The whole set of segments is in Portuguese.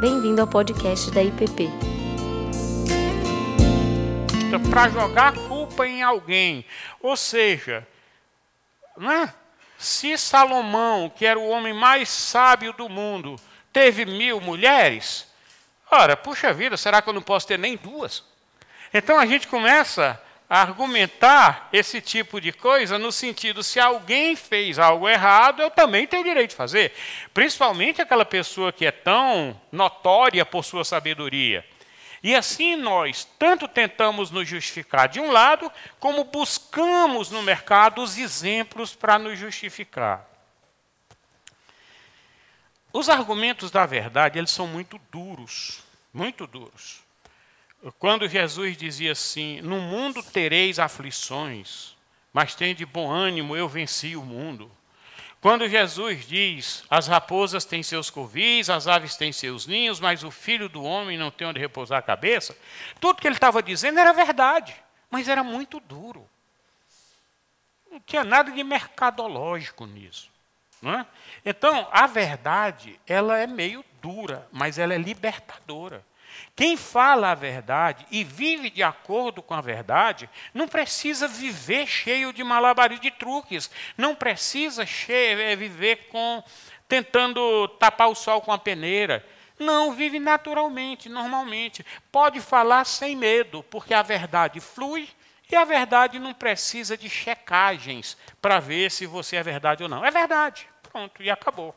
Bem-vindo ao podcast da IPP. Para jogar a culpa em alguém. Ou seja, né? se Salomão, que era o homem mais sábio do mundo, teve mil mulheres, ora, puxa vida, será que eu não posso ter nem duas? Então a gente começa argumentar esse tipo de coisa no sentido: se alguém fez algo errado, eu também tenho direito de fazer. Principalmente aquela pessoa que é tão notória por sua sabedoria. E assim nós tanto tentamos nos justificar de um lado, como buscamos no mercado os exemplos para nos justificar. Os argumentos da verdade, eles são muito duros, muito duros. Quando Jesus dizia assim: No mundo tereis aflições, mas tem de bom ânimo, eu venci o mundo. Quando Jesus diz: As raposas têm seus covis, as aves têm seus ninhos, mas o filho do homem não tem onde repousar a cabeça, tudo que ele estava dizendo era verdade, mas era muito duro. Não tinha nada de mercadológico nisso. É? Então, a verdade, ela é meio dura, mas ela é libertadora. Quem fala a verdade e vive de acordo com a verdade, não precisa viver cheio de malabares de truques, não precisa cheio, é, viver com tentando tapar o sol com a peneira. Não, vive naturalmente, normalmente. Pode falar sem medo, porque a verdade flui e a verdade não precisa de checagens para ver se você é verdade ou não. É verdade. Pronto, e acabou.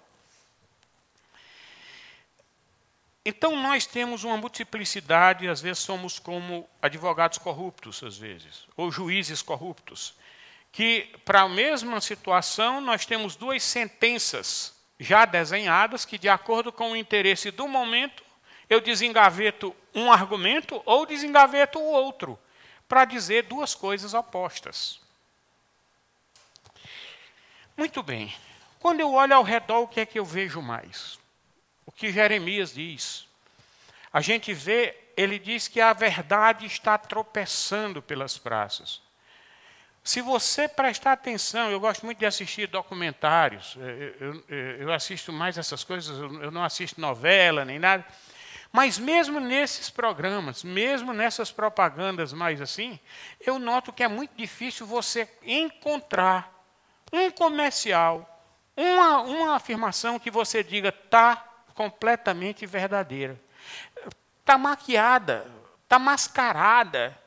Então nós temos uma multiplicidade, às vezes somos como advogados corruptos, às vezes, ou juízes corruptos, que para a mesma situação nós temos duas sentenças já desenhadas que, de acordo com o interesse do momento, eu desengaveto um argumento ou desengaveto o outro, para dizer duas coisas opostas. Muito bem. Quando eu olho ao redor, o que é que eu vejo mais? Que Jeremias diz. A gente vê, ele diz que a verdade está tropeçando pelas praças. Se você prestar atenção, eu gosto muito de assistir documentários, eu, eu, eu assisto mais essas coisas, eu não assisto novela nem nada. Mas mesmo nesses programas, mesmo nessas propagandas mais assim, eu noto que é muito difícil você encontrar um comercial, uma, uma afirmação que você diga, tá completamente verdadeira. Está maquiada, está mascarada.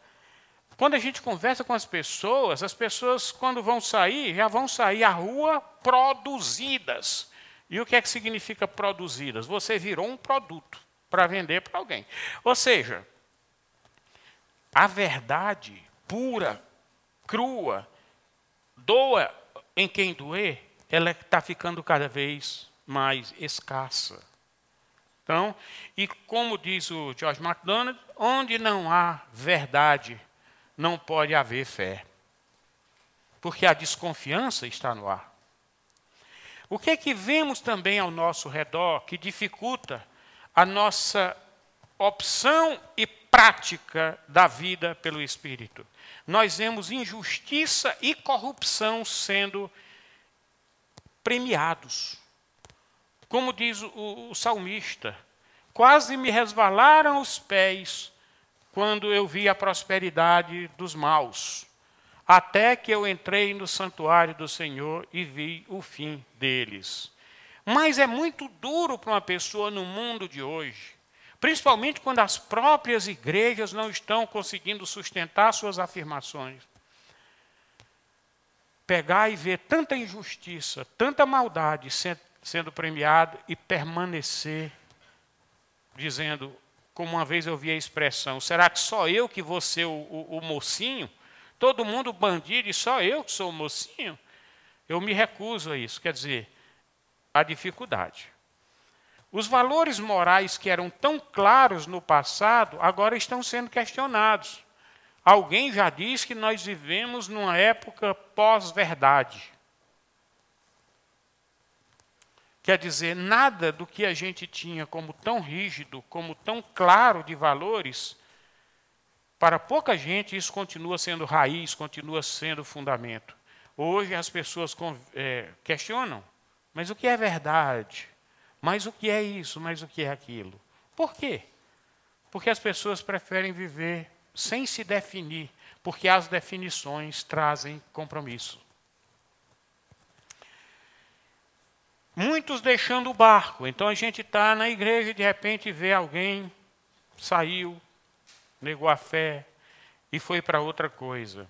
Quando a gente conversa com as pessoas, as pessoas, quando vão sair, já vão sair à rua produzidas. E o que é que significa produzidas? Você virou um produto para vender para alguém. Ou seja, a verdade pura, crua, doa em quem doer, ela está ficando cada vez mais escassa. Então, e como diz o George MacDonald, onde não há verdade, não pode haver fé. Porque a desconfiança está no ar. O que é que vemos também ao nosso redor que dificulta a nossa opção e prática da vida pelo Espírito? Nós vemos injustiça e corrupção sendo premiados. Como diz o, o salmista, quase me resvalaram os pés quando eu vi a prosperidade dos maus, até que eu entrei no santuário do Senhor e vi o fim deles. Mas é muito duro para uma pessoa no mundo de hoje, principalmente quando as próprias igrejas não estão conseguindo sustentar suas afirmações. Pegar e ver tanta injustiça, tanta maldade sendo premiado e permanecer dizendo, como uma vez eu vi a expressão, será que só eu que vou ser o, o, o mocinho? Todo mundo bandido e só eu que sou o mocinho? Eu me recuso a isso. Quer dizer, a dificuldade. Os valores morais que eram tão claros no passado, agora estão sendo questionados. Alguém já diz que nós vivemos numa época pós-verdade. Quer dizer, nada do que a gente tinha como tão rígido, como tão claro de valores, para pouca gente isso continua sendo raiz, continua sendo fundamento. Hoje as pessoas é, questionam, mas o que é verdade? Mas o que é isso? Mas o que é aquilo? Por quê? Porque as pessoas preferem viver sem se definir, porque as definições trazem compromisso. Muitos deixando o barco. Então a gente está na igreja e de repente vê alguém saiu, negou a fé e foi para outra coisa.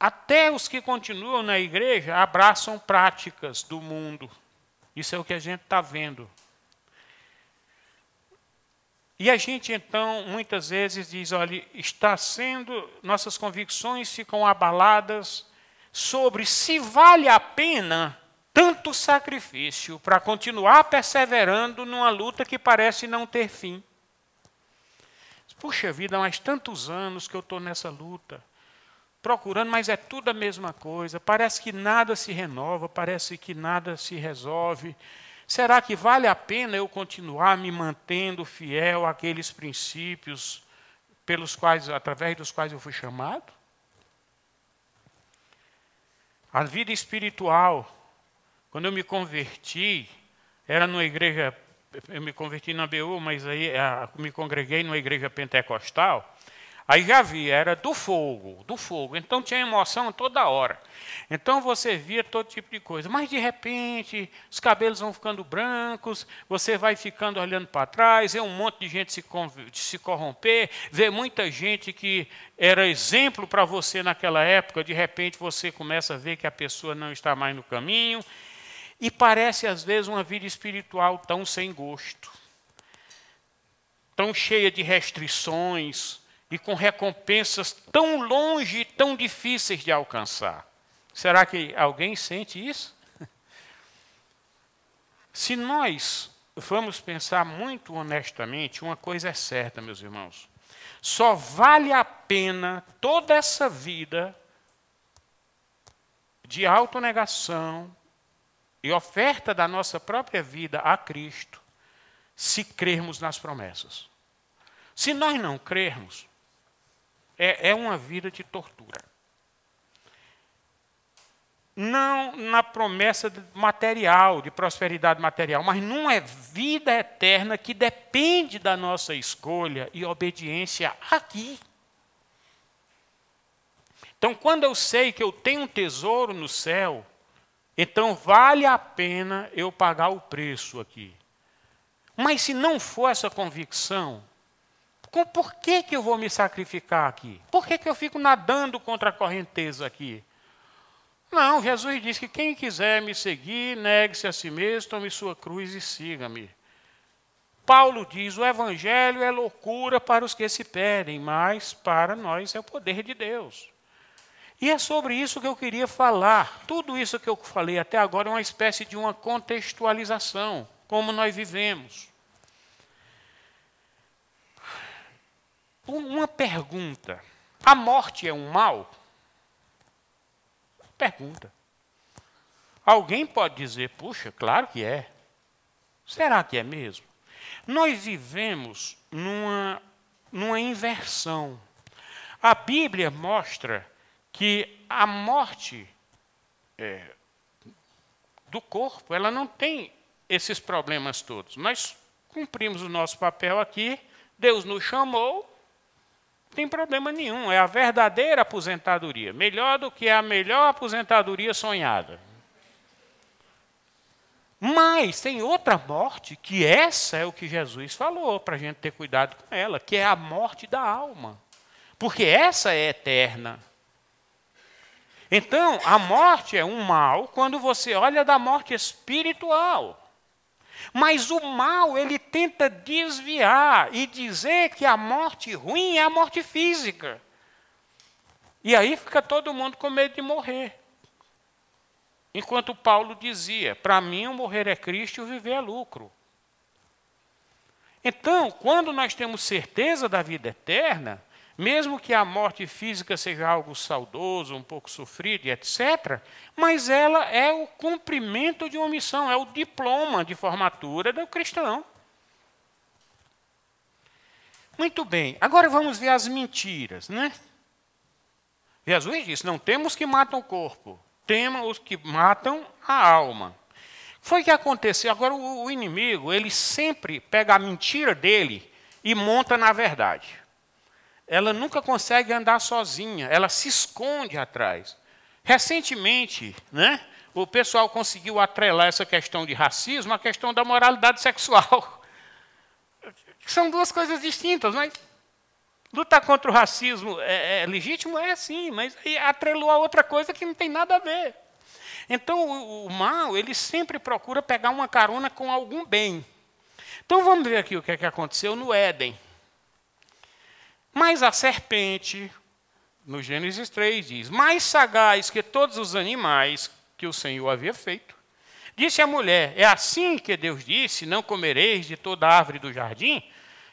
Até os que continuam na igreja abraçam práticas do mundo. Isso é o que a gente está vendo. E a gente então muitas vezes diz, olha, está sendo, nossas convicções ficam abaladas sobre se vale a pena tanto sacrifício para continuar perseverando numa luta que parece não ter fim. Puxa vida, mais tantos anos que eu estou nessa luta, procurando, mas é tudo a mesma coisa. Parece que nada se renova, parece que nada se resolve. Será que vale a pena eu continuar me mantendo fiel àqueles princípios pelos quais, através dos quais eu fui chamado? A vida espiritual quando eu me converti, era numa igreja, eu me converti na BU, mas aí me congreguei numa igreja pentecostal. Aí já vi, era do fogo, do fogo. Então tinha emoção toda hora. Então você via todo tipo de coisa. Mas de repente, os cabelos vão ficando brancos, você vai ficando olhando para trás, vê um monte de gente se, se corromper, vê muita gente que era exemplo para você naquela época, de repente você começa a ver que a pessoa não está mais no caminho. E parece, às vezes, uma vida espiritual tão sem gosto, tão cheia de restrições e com recompensas tão longe e tão difíceis de alcançar. Será que alguém sente isso? Se nós vamos pensar muito honestamente, uma coisa é certa, meus irmãos: só vale a pena toda essa vida de autonegação, e oferta da nossa própria vida a Cristo, se crermos nas promessas. Se nós não crermos, é, é uma vida de tortura. Não na promessa material, de prosperidade material, mas numa vida eterna que depende da nossa escolha e obediência aqui. Então, quando eu sei que eu tenho um tesouro no céu, então vale a pena eu pagar o preço aqui. Mas se não for essa convicção, por que, que eu vou me sacrificar aqui? Por que, que eu fico nadando contra a correnteza aqui? Não, Jesus diz que quem quiser me seguir, negue-se a si mesmo, tome sua cruz e siga-me. Paulo diz: o evangelho é loucura para os que se perdem, mas para nós é o poder de Deus. E é sobre isso que eu queria falar. Tudo isso que eu falei até agora é uma espécie de uma contextualização, como nós vivemos. Uma pergunta: a morte é um mal? Pergunta. Alguém pode dizer, puxa, claro que é. Será que é mesmo? Nós vivemos numa, numa inversão. A Bíblia mostra que a morte é, do corpo, ela não tem esses problemas todos. Nós cumprimos o nosso papel aqui, Deus nos chamou, não tem problema nenhum, é a verdadeira aposentadoria, melhor do que a melhor aposentadoria sonhada. Mas tem outra morte, que essa é o que Jesus falou, para a gente ter cuidado com ela, que é a morte da alma. Porque essa é eterna. Então, a morte é um mal quando você olha da morte espiritual. Mas o mal, ele tenta desviar e dizer que a morte ruim é a morte física. E aí fica todo mundo com medo de morrer. Enquanto Paulo dizia: para mim o morrer é Cristo e o viver é lucro. Então, quando nós temos certeza da vida eterna, mesmo que a morte física seja algo saudoso, um pouco sofrido etc., mas ela é o cumprimento de uma missão, é o diploma de formatura do cristão. Muito bem, agora vamos ver as mentiras, né? Jesus disse: não temos que matam o corpo, temos os que matam a alma. Foi o que aconteceu. Agora, o inimigo, ele sempre pega a mentira dele e monta na verdade. Ela nunca consegue andar sozinha, ela se esconde atrás. Recentemente, né, o pessoal conseguiu atrelar essa questão de racismo à questão da moralidade sexual. São duas coisas distintas, mas lutar contra o racismo é, é legítimo? É sim, mas atrelou a outra coisa que não tem nada a ver. Então, o, o mal, ele sempre procura pegar uma carona com algum bem. Então, vamos ver aqui o que, é que aconteceu no Éden. Mas a serpente, no Gênesis 3, diz: Mais sagaz que todos os animais que o Senhor havia feito. Disse a mulher: É assim que Deus disse: Não comereis de toda árvore do jardim?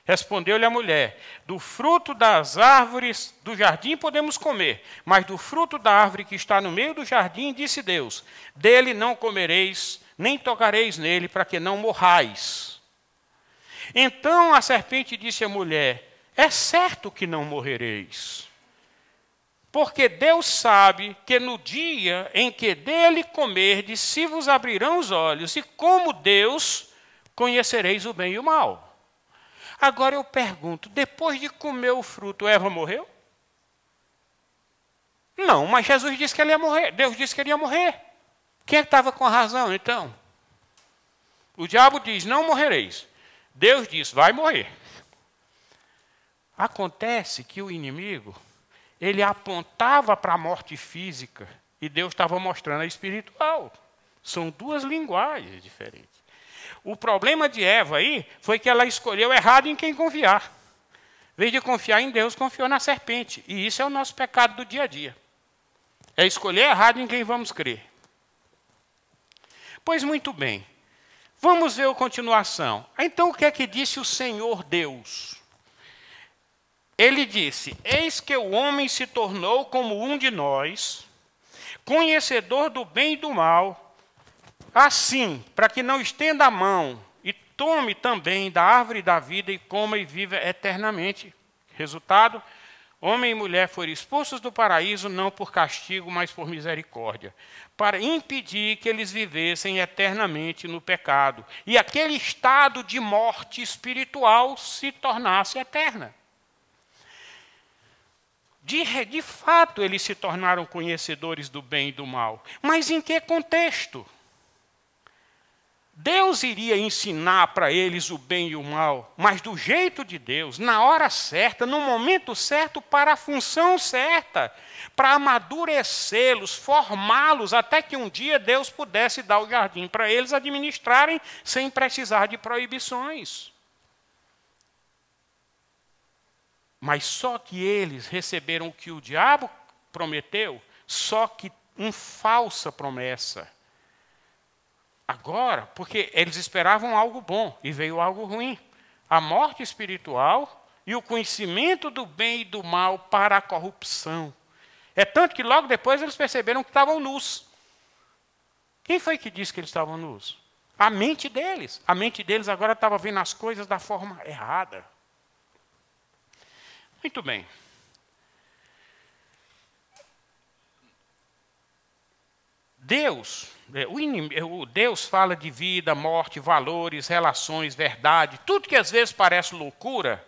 Respondeu-lhe a mulher: Do fruto das árvores do jardim podemos comer, mas do fruto da árvore que está no meio do jardim, disse Deus: Dele não comereis, nem tocareis nele, para que não morrais. Então a serpente disse à mulher: É certo que não morrereis. Porque Deus sabe que no dia em que dele comerdes, se vos abrirão os olhos, e como Deus conhecereis o bem e o mal. Agora eu pergunto: depois de comer o fruto, Eva morreu? Não, mas Jesus disse que ele ia morrer. Deus disse que ele ia morrer. Quem é estava com a razão, então? O diabo diz: Não morrereis. Deus diz: Vai morrer. Acontece que o inimigo, ele apontava para a morte física e Deus estava mostrando a espiritual. São duas linguagens diferentes. O problema de Eva aí foi que ela escolheu errado em quem confiar. Em vez de confiar em Deus, confiou na serpente. E isso é o nosso pecado do dia a dia. É escolher errado em quem vamos crer. Pois muito bem. Vamos ver a continuação. Então o que é que disse o Senhor Deus? Ele disse: Eis que o homem se tornou como um de nós, conhecedor do bem e do mal. Assim, para que não estenda a mão e tome também da árvore da vida e coma e viva eternamente. Resultado: homem e mulher foram expulsos do paraíso não por castigo, mas por misericórdia, para impedir que eles vivessem eternamente no pecado e aquele estado de morte espiritual se tornasse eterna. De, de fato, eles se tornaram conhecedores do bem e do mal. Mas em que contexto? Deus iria ensinar para eles o bem e o mal, mas do jeito de Deus, na hora certa, no momento certo, para a função certa, para amadurecê-los, formá-los, até que um dia Deus pudesse dar o jardim para eles administrarem sem precisar de proibições. Mas só que eles receberam o que o diabo prometeu, só que uma falsa promessa Agora, porque eles esperavam algo bom e veio algo ruim. A morte espiritual e o conhecimento do bem e do mal para a corrupção. É tanto que logo depois eles perceberam que estavam nus. Quem foi que disse que eles estavam nus? A mente deles. A mente deles agora estava vendo as coisas da forma errada. Muito bem. Deus, é, é, o Deus fala de vida, morte, valores, relações, verdade, tudo que às vezes parece loucura,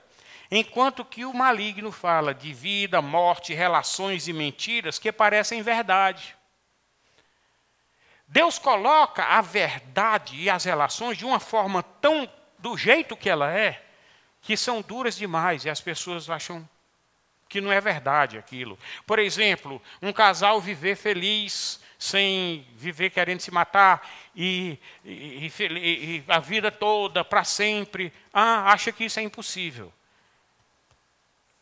enquanto que o maligno fala de vida, morte, relações e mentiras que parecem verdade. Deus coloca a verdade e as relações de uma forma tão do jeito que ela é, que são duras demais e as pessoas acham que não é verdade aquilo. Por exemplo, um casal viver feliz sem viver querendo se matar e, e, e, e a vida toda, para sempre. Ah, acha que isso é impossível.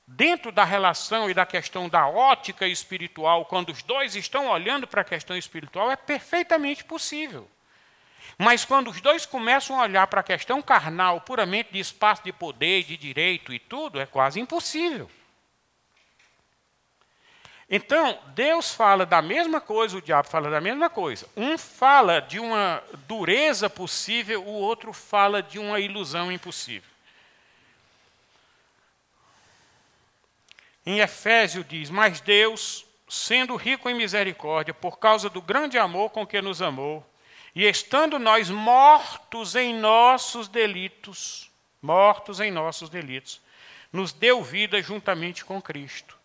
Dentro da relação e da questão da ótica espiritual, quando os dois estão olhando para a questão espiritual, é perfeitamente possível. Mas quando os dois começam a olhar para a questão carnal, puramente de espaço de poder, de direito e tudo, é quase impossível. Então, Deus fala da mesma coisa, o diabo fala da mesma coisa. Um fala de uma dureza possível, o outro fala de uma ilusão impossível. Em Efésio diz: Mas Deus, sendo rico em misericórdia, por causa do grande amor com que nos amou, E estando nós mortos em nossos delitos, mortos em nossos delitos, nos deu vida juntamente com Cristo.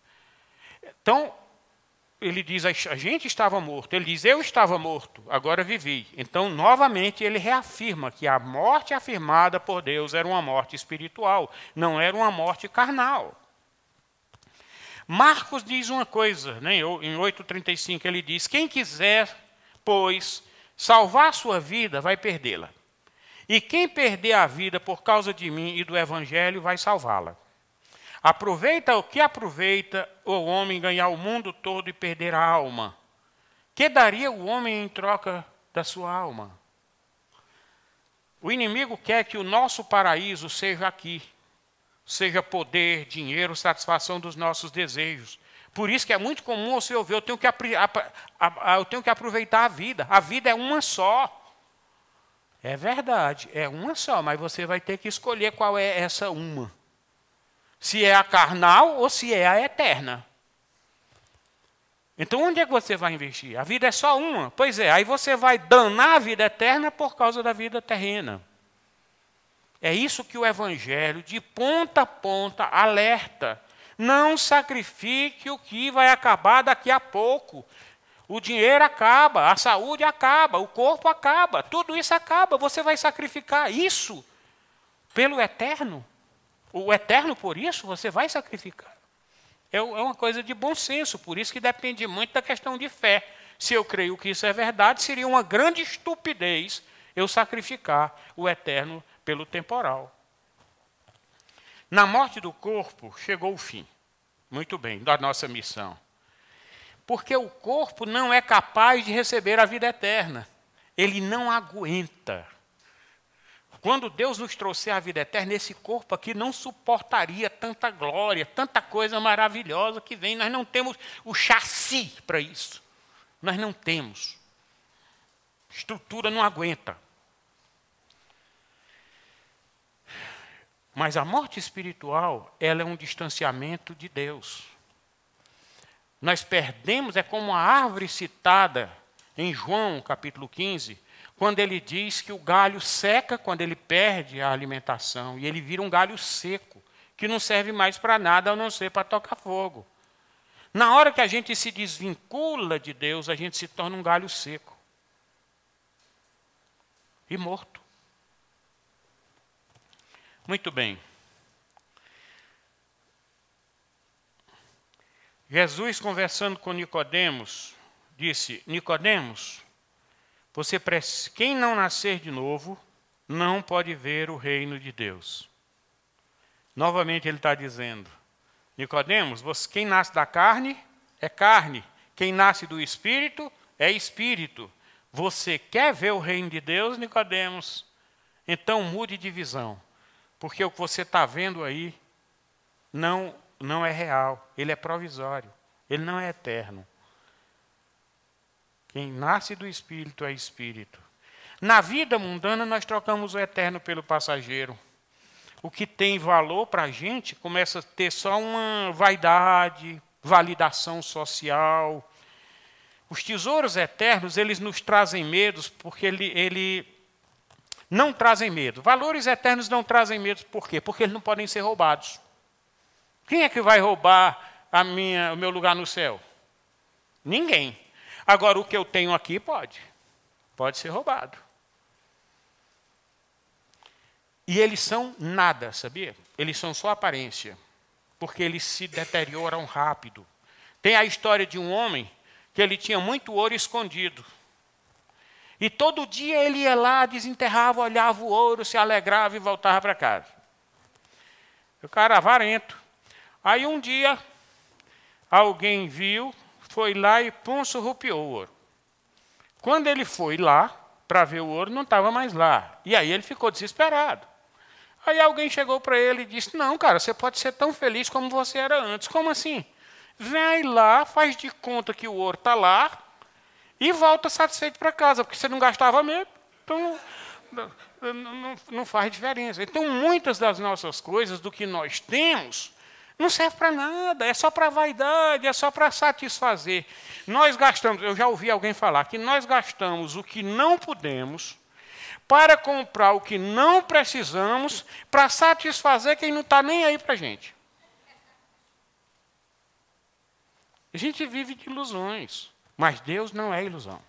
Então, ele diz: a gente estava morto. Ele diz: eu estava morto, agora vivi. Então, novamente, ele reafirma que a morte afirmada por Deus era uma morte espiritual, não era uma morte carnal. Marcos diz uma coisa, né, em 8,35, ele diz: Quem quiser, pois, salvar a sua vida, vai perdê-la. E quem perder a vida por causa de mim e do Evangelho, vai salvá-la. Aproveita o que aproveita o homem ganhar o mundo todo e perder a alma. Que daria o homem em troca da sua alma? O inimigo quer que o nosso paraíso seja aqui, seja poder, dinheiro, satisfação dos nossos desejos. Por isso que é muito comum você ouvir, eu tenho que, eu tenho que aproveitar a vida. A vida é uma só. É verdade, é uma só, mas você vai ter que escolher qual é essa uma. Se é a carnal ou se é a eterna. Então onde é que você vai investir? A vida é só uma. Pois é, aí você vai danar a vida eterna por causa da vida terrena. É isso que o Evangelho, de ponta a ponta, alerta. Não sacrifique o que vai acabar daqui a pouco. O dinheiro acaba, a saúde acaba, o corpo acaba, tudo isso acaba. Você vai sacrificar isso pelo eterno? O eterno por isso você vai sacrificar. É, é uma coisa de bom senso, por isso que depende muito da questão de fé. Se eu creio que isso é verdade, seria uma grande estupidez eu sacrificar o eterno pelo temporal. Na morte do corpo chegou o fim. Muito bem, da nossa missão. Porque o corpo não é capaz de receber a vida eterna. Ele não aguenta. Quando Deus nos trouxer a vida eterna, esse corpo aqui não suportaria tanta glória, tanta coisa maravilhosa que vem. Nós não temos o chassi para isso. Nós não temos. Estrutura não aguenta. Mas a morte espiritual, ela é um distanciamento de Deus. Nós perdemos, é como a árvore citada em João capítulo 15, quando ele diz que o galho seca quando ele perde a alimentação e ele vira um galho seco, que não serve mais para nada a não ser para tocar fogo. Na hora que a gente se desvincula de Deus, a gente se torna um galho seco e morto. Muito bem. Jesus conversando com Nicodemos, disse: Nicodemos, você quem não nascer de novo não pode ver o reino de Deus. Novamente ele está dizendo: Nicodemos, você, quem nasce da carne é carne, quem nasce do espírito é espírito. Você quer ver o reino de Deus, Nicodemos? Então mude de visão. Porque o que você está vendo aí não, não é real, ele é provisório, ele não é eterno. Quem nasce do Espírito é Espírito. Na vida mundana, nós trocamos o eterno pelo passageiro. O que tem valor para a gente começa a ter só uma vaidade, validação social. Os tesouros eternos, eles nos trazem medos porque ele, ele não trazem medo. Valores eternos não trazem medo, por quê? Porque eles não podem ser roubados. Quem é que vai roubar a minha, o meu lugar no céu? Ninguém. Agora, o que eu tenho aqui pode. Pode ser roubado. E eles são nada, sabia? Eles são só aparência. Porque eles se deterioram rápido. Tem a história de um homem que ele tinha muito ouro escondido. E todo dia ele ia lá, desenterrava, olhava o ouro, se alegrava e voltava para casa. O cara avarento. Aí um dia, alguém viu, foi lá e pum, surrupiou o ouro. Quando ele foi lá para ver o ouro, não estava mais lá. E aí ele ficou desesperado. Aí alguém chegou para ele e disse: Não, cara, você pode ser tão feliz como você era antes. Como assim? Vem lá, faz de conta que o ouro está lá, e volta satisfeito para casa, porque você não gastava mesmo, então não, não, não, faz diferença. Então, muitas das nossas coisas, do que nós temos, Não serve para nada, é só para vaidade, é só para satisfazer. Nós gastamos, eu já ouvi alguém falar que nós gastamos o que não podemos para comprar o que não precisamos para satisfazer quem não está nem aí para a gente. A gente vive de ilusões, mas Deus não é ilusão.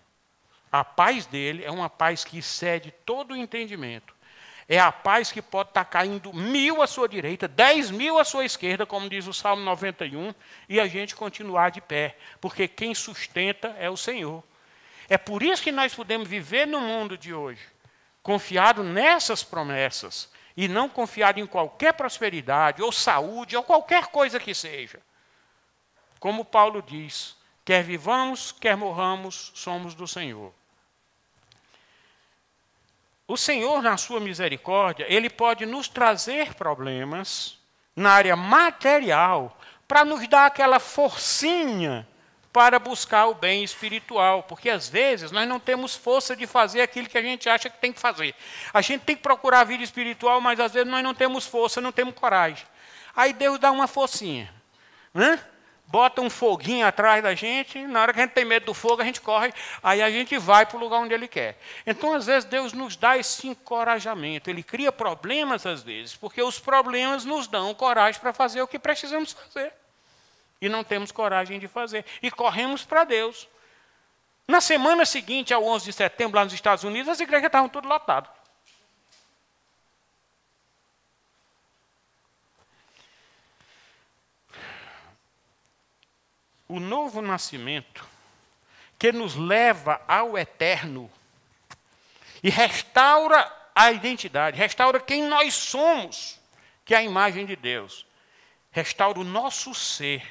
A paz dele é uma paz que excede todo o entendimento. É a paz que pode estar caindo mil à sua direita, dez mil à sua esquerda, como diz o Salmo 91, e a gente continuar de pé, porque quem sustenta é o Senhor. É por isso que nós podemos viver no mundo de hoje, confiado nessas promessas, e não confiado em qualquer prosperidade, ou saúde, ou qualquer coisa que seja. Como Paulo diz, quer vivamos, quer morramos, somos do Senhor. O Senhor, na sua misericórdia, ele pode nos trazer problemas na área material para nos dar aquela forcinha para buscar o bem espiritual, porque às vezes nós não temos força de fazer aquilo que a gente acha que tem que fazer. A gente tem que procurar a vida espiritual, mas às vezes nós não temos força, não temos coragem. Aí Deus dá uma forcinha. Né? Bota um foguinho atrás da gente, na hora que a gente tem medo do fogo, a gente corre, aí a gente vai para o lugar onde ele quer. Então, às vezes, Deus nos dá esse encorajamento, ele cria problemas às vezes, porque os problemas nos dão coragem para fazer o que precisamos fazer. E não temos coragem de fazer. E corremos para Deus. Na semana seguinte, ao 11 de setembro, lá nos Estados Unidos, as igrejas estavam tudo lotadas. O novo nascimento, que nos leva ao eterno e restaura a identidade, restaura quem nós somos, que é a imagem de Deus, restaura o nosso ser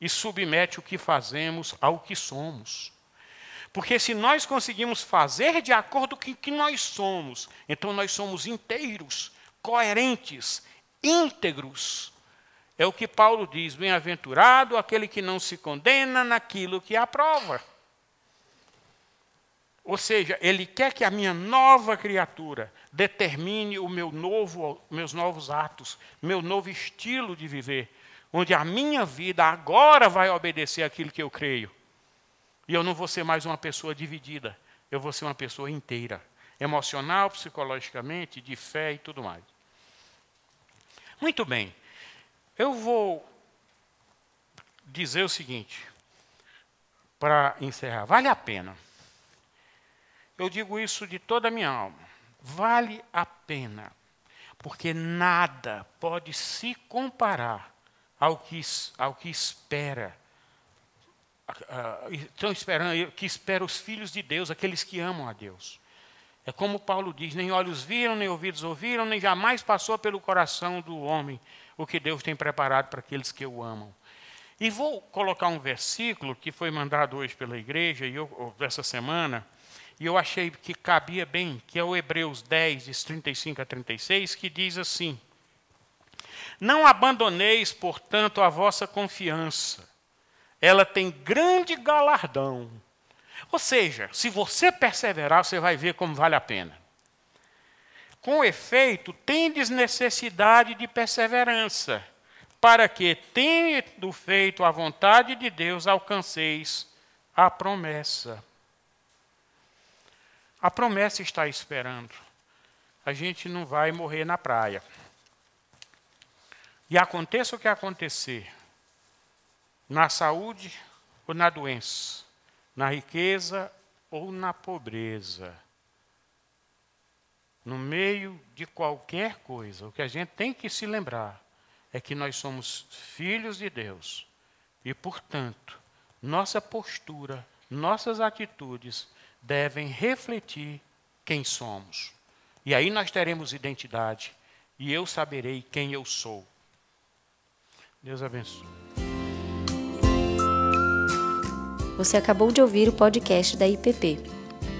e submete o que fazemos ao que somos. Porque se nós conseguimos fazer de acordo com o que nós somos, então nós somos inteiros, coerentes, íntegros é o que Paulo diz: bem-aventurado aquele que não se condena naquilo que aprova. Ou seja, ele quer que a minha nova criatura determine o meu novo, meus novos atos, meu novo estilo de viver, onde a minha vida agora vai obedecer aquilo que eu creio. E eu não vou ser mais uma pessoa dividida, eu vou ser uma pessoa inteira, emocional, psicologicamente, de fé e tudo mais. Muito bem. Eu vou dizer o seguinte, para encerrar: vale a pena. Eu digo isso de toda a minha alma. Vale a pena, porque nada pode se comparar ao que, ao que espera. estão esperando, que espera os filhos de Deus, aqueles que amam a Deus. É como Paulo diz: nem olhos viram, nem ouvidos ouviram, nem jamais passou pelo coração do homem o que Deus tem preparado para aqueles que o amam. E vou colocar um versículo que foi mandado hoje pela igreja, e eu, dessa semana, e eu achei que cabia bem, que é o Hebreus 10, de 35 a 36, que diz assim: Não abandoneis, portanto, a vossa confiança, ela tem grande galardão. Ou seja, se você perseverar, você vai ver como vale a pena. Com efeito, tendes necessidade de perseverança, para que, tendo feito a vontade de Deus, alcanceis a promessa. A promessa está esperando. A gente não vai morrer na praia. E aconteça o que acontecer, na saúde ou na doença, na riqueza ou na pobreza, no meio de qualquer coisa, o que a gente tem que se lembrar é que nós somos filhos de Deus e, portanto, nossa postura, nossas atitudes devem refletir quem somos. E aí nós teremos identidade e eu saberei quem eu sou. Deus abençoe. Você acabou de ouvir o podcast da IPP.